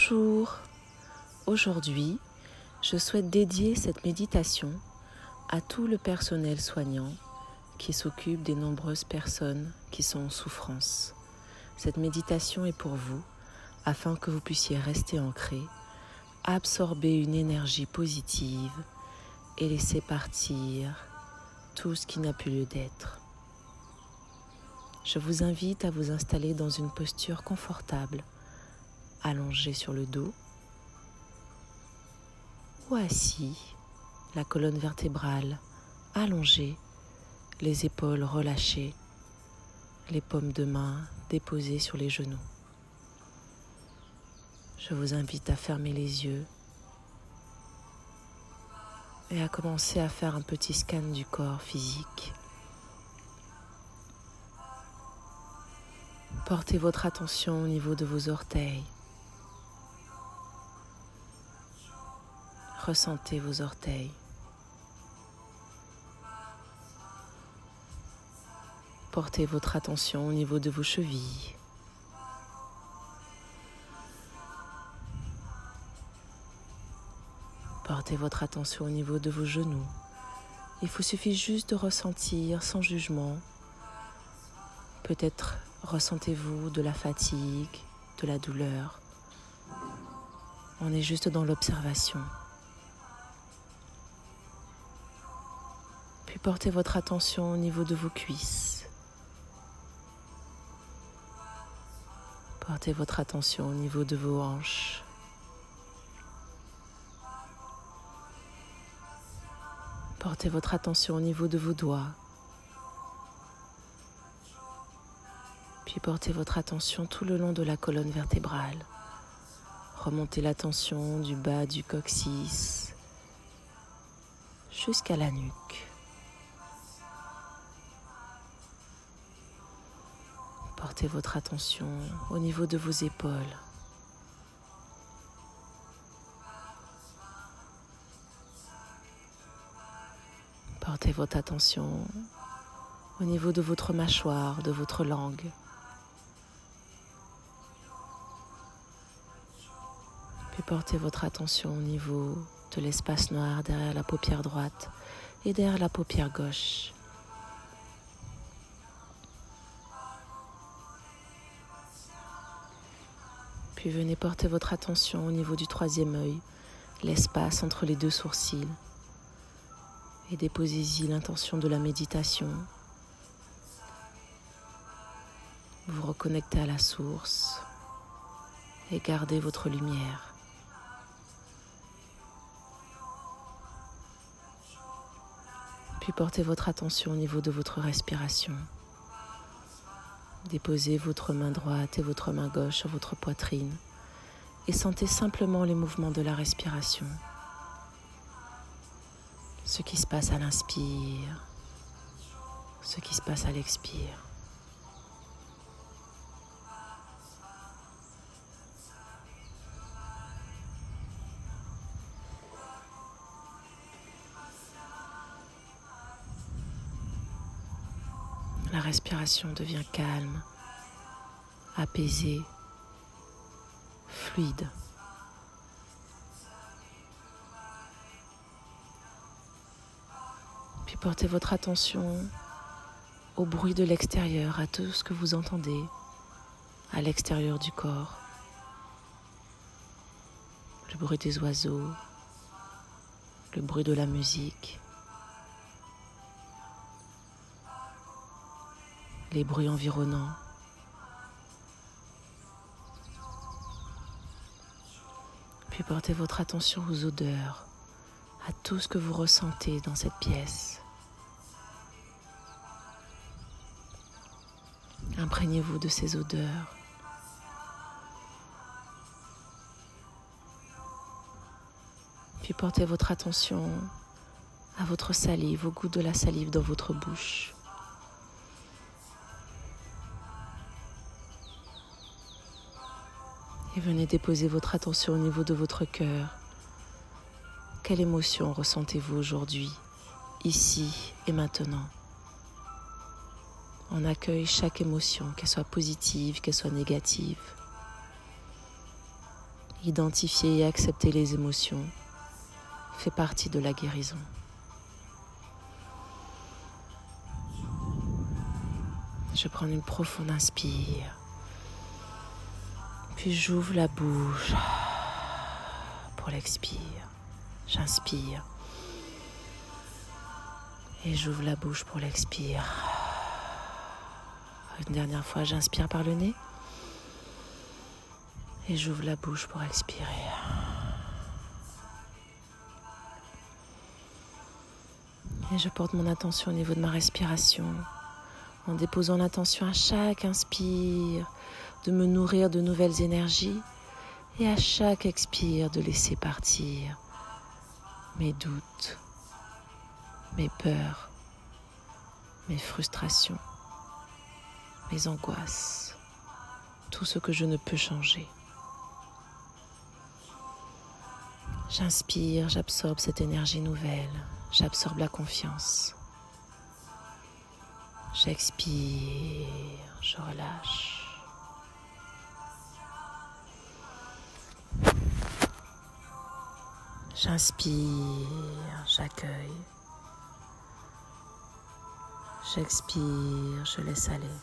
Bonjour. Aujourd'hui, je souhaite dédier cette méditation à tout le personnel soignant qui s'occupe des nombreuses personnes qui sont en souffrance. Cette méditation est pour vous afin que vous puissiez rester ancré, absorber une énergie positive et laisser partir tout ce qui n'a plus lieu d'être. Je vous invite à vous installer dans une posture confortable, allongé sur le dos ou assis, la colonne vertébrale allongée, les épaules relâchées, les paumes de main déposées sur les genoux. Je vous invite à fermer les yeux et à commencer à faire un petit scan du corps physique. Portez votre attention au niveau de vos orteils. Ressentez vos orteils. Portez votre attention au niveau de vos chevilles. Portez votre attention au niveau de vos genoux. Il vous suffit juste de ressentir sans jugement. Peut-être ressentez-vous de la fatigue, de la douleur. On est juste dans l'observation. Puis portez votre attention au niveau de vos cuisses. Portez votre attention au niveau de vos hanches. Portez votre attention au niveau de vos doigts. Puis portez votre attention tout le long de la colonne vertébrale. Remontez l'attention du bas du coccyx jusqu'à la nuque. Portez votre attention au niveau de vos épaules. Portez votre attention au niveau de votre mâchoire, de votre langue. Puis portez votre attention au niveau de l'espace noir derrière la paupière droite et derrière la paupière gauche. Puis venez porter votre attention au niveau du troisième œil, l'espace entre les deux sourcils et déposez-y l'intention de la méditation. Vous reconnectez à la source et gardez votre lumière. Puis portez votre attention au niveau de votre respiration. Déposez votre main droite et votre main gauche sur votre poitrine et sentez simplement les mouvements de la respiration ce qui se passe à l'inspire, ce qui se passe à l'expire. Respiration devient calme, apaisée, fluide. portez votre attention au bruit de l'extérieur, à tout ce que vous entendez à l'extérieur du corps. Le bruit des oiseaux, le bruit de la musique, les bruits environnants. Puis portez votre attention aux odeurs, à tout ce que vous ressentez dans cette pièce. Imprégnez-vous de ces odeurs. Puis portez votre attention à votre salive, au goût de la salive dans votre bouche. Et venez déposer votre attention au niveau de votre cœur. Quelle émotion ressentez-vous aujourd'hui, ici et maintenant? On accueille chaque émotion, qu'elle soit positive, qu'elle soit négative. Identifier et accepter les émotions fait partie de la guérison. Je prends une profonde inspire. Puis j'ouvre la bouche pour l'expire. J'inspire. Et j'ouvre la bouche pour l'expire. Une dernière fois, j'inspire par le nez. Et j'ouvre la bouche pour expirer. Et je porte mon attention au niveau de ma respiration en déposant l'attention à chaque inspire de me nourrir de nouvelles énergies et à chaque expire de laisser partir mes doutes, mes peurs, mes frustrations, mes angoisses, tout ce que je ne peux changer. J'inspire, j'absorbe cette énergie nouvelle, j'absorbe la confiance. J'expire, je relâche. J'inspire, j'accueille. J'expire, je laisse aller.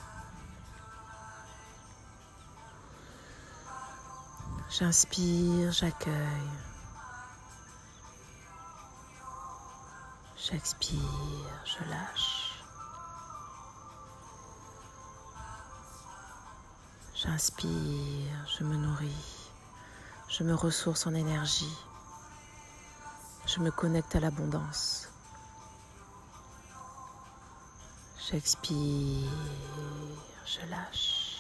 J'inspire, j'accueille. J'expire, je lâche. J'inspire, je me nourris, je me ressource en énergie, je me connecte à l'abondance. J'expire, je lâche.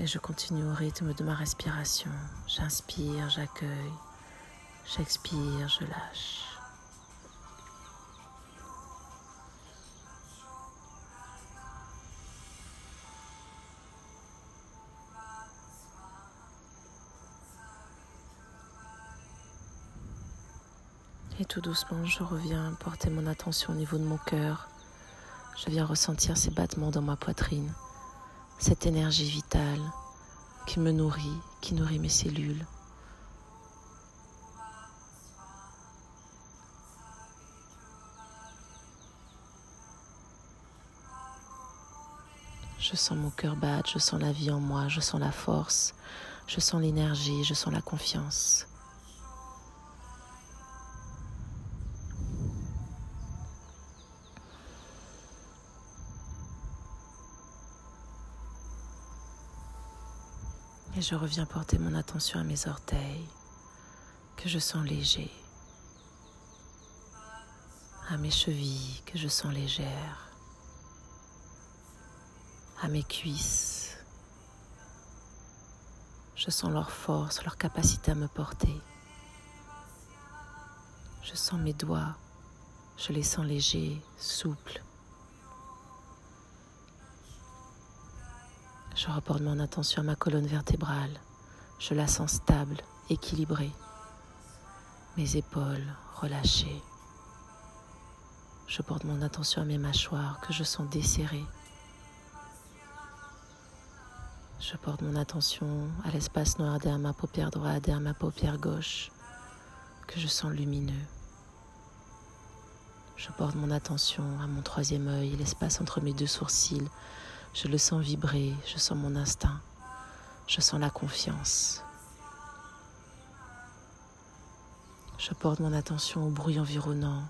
Et je continue au rythme de ma respiration. J'inspire, j'accueille. J'expire, je lâche. Et tout doucement, je reviens porter mon attention au niveau de mon cœur. Je viens ressentir ces battements dans ma poitrine, cette énergie vitale qui me nourrit, qui nourrit mes cellules. Je sens mon cœur battre, je sens la vie en moi, je sens la force, je sens l'énergie, je sens la confiance. Et je reviens porter mon attention à mes orteils, que je sens légers, à mes chevilles, que je sens légères à mes cuisses. Je sens leur force, leur capacité à me porter. Je sens mes doigts, je les sens légers, souples. Je reporte mon attention à ma colonne vertébrale. Je la sens stable, équilibrée. Mes épaules relâchées. Je porte mon attention à mes mâchoires que je sens desserrées. Je porte mon attention à l'espace noir derrière ma paupière droite, derrière ma paupière gauche, que je sens lumineux. Je porte mon attention à mon troisième œil, l'espace entre mes deux sourcils. Je le sens vibrer, je sens mon instinct, je sens la confiance. Je porte mon attention au bruit environnant.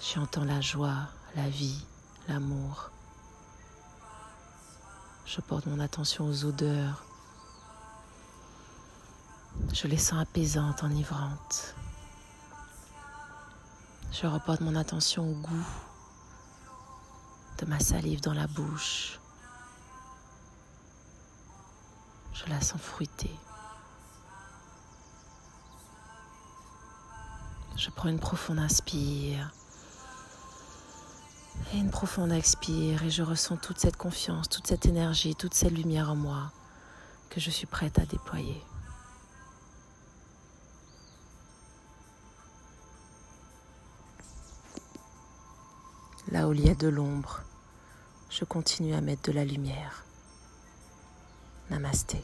J'entends la joie, la vie, l'amour. Je porte mon attention aux odeurs. Je les sens apaisantes, enivrantes. Je reporte mon attention au goût de ma salive dans la bouche. Je la sens fruitée. Je prends une profonde inspire. Et une profonde expire et je ressens toute cette confiance, toute cette énergie, toute cette lumière en moi que je suis prête à déployer. Là où il y a de l'ombre, je continue à mettre de la lumière. Namasté.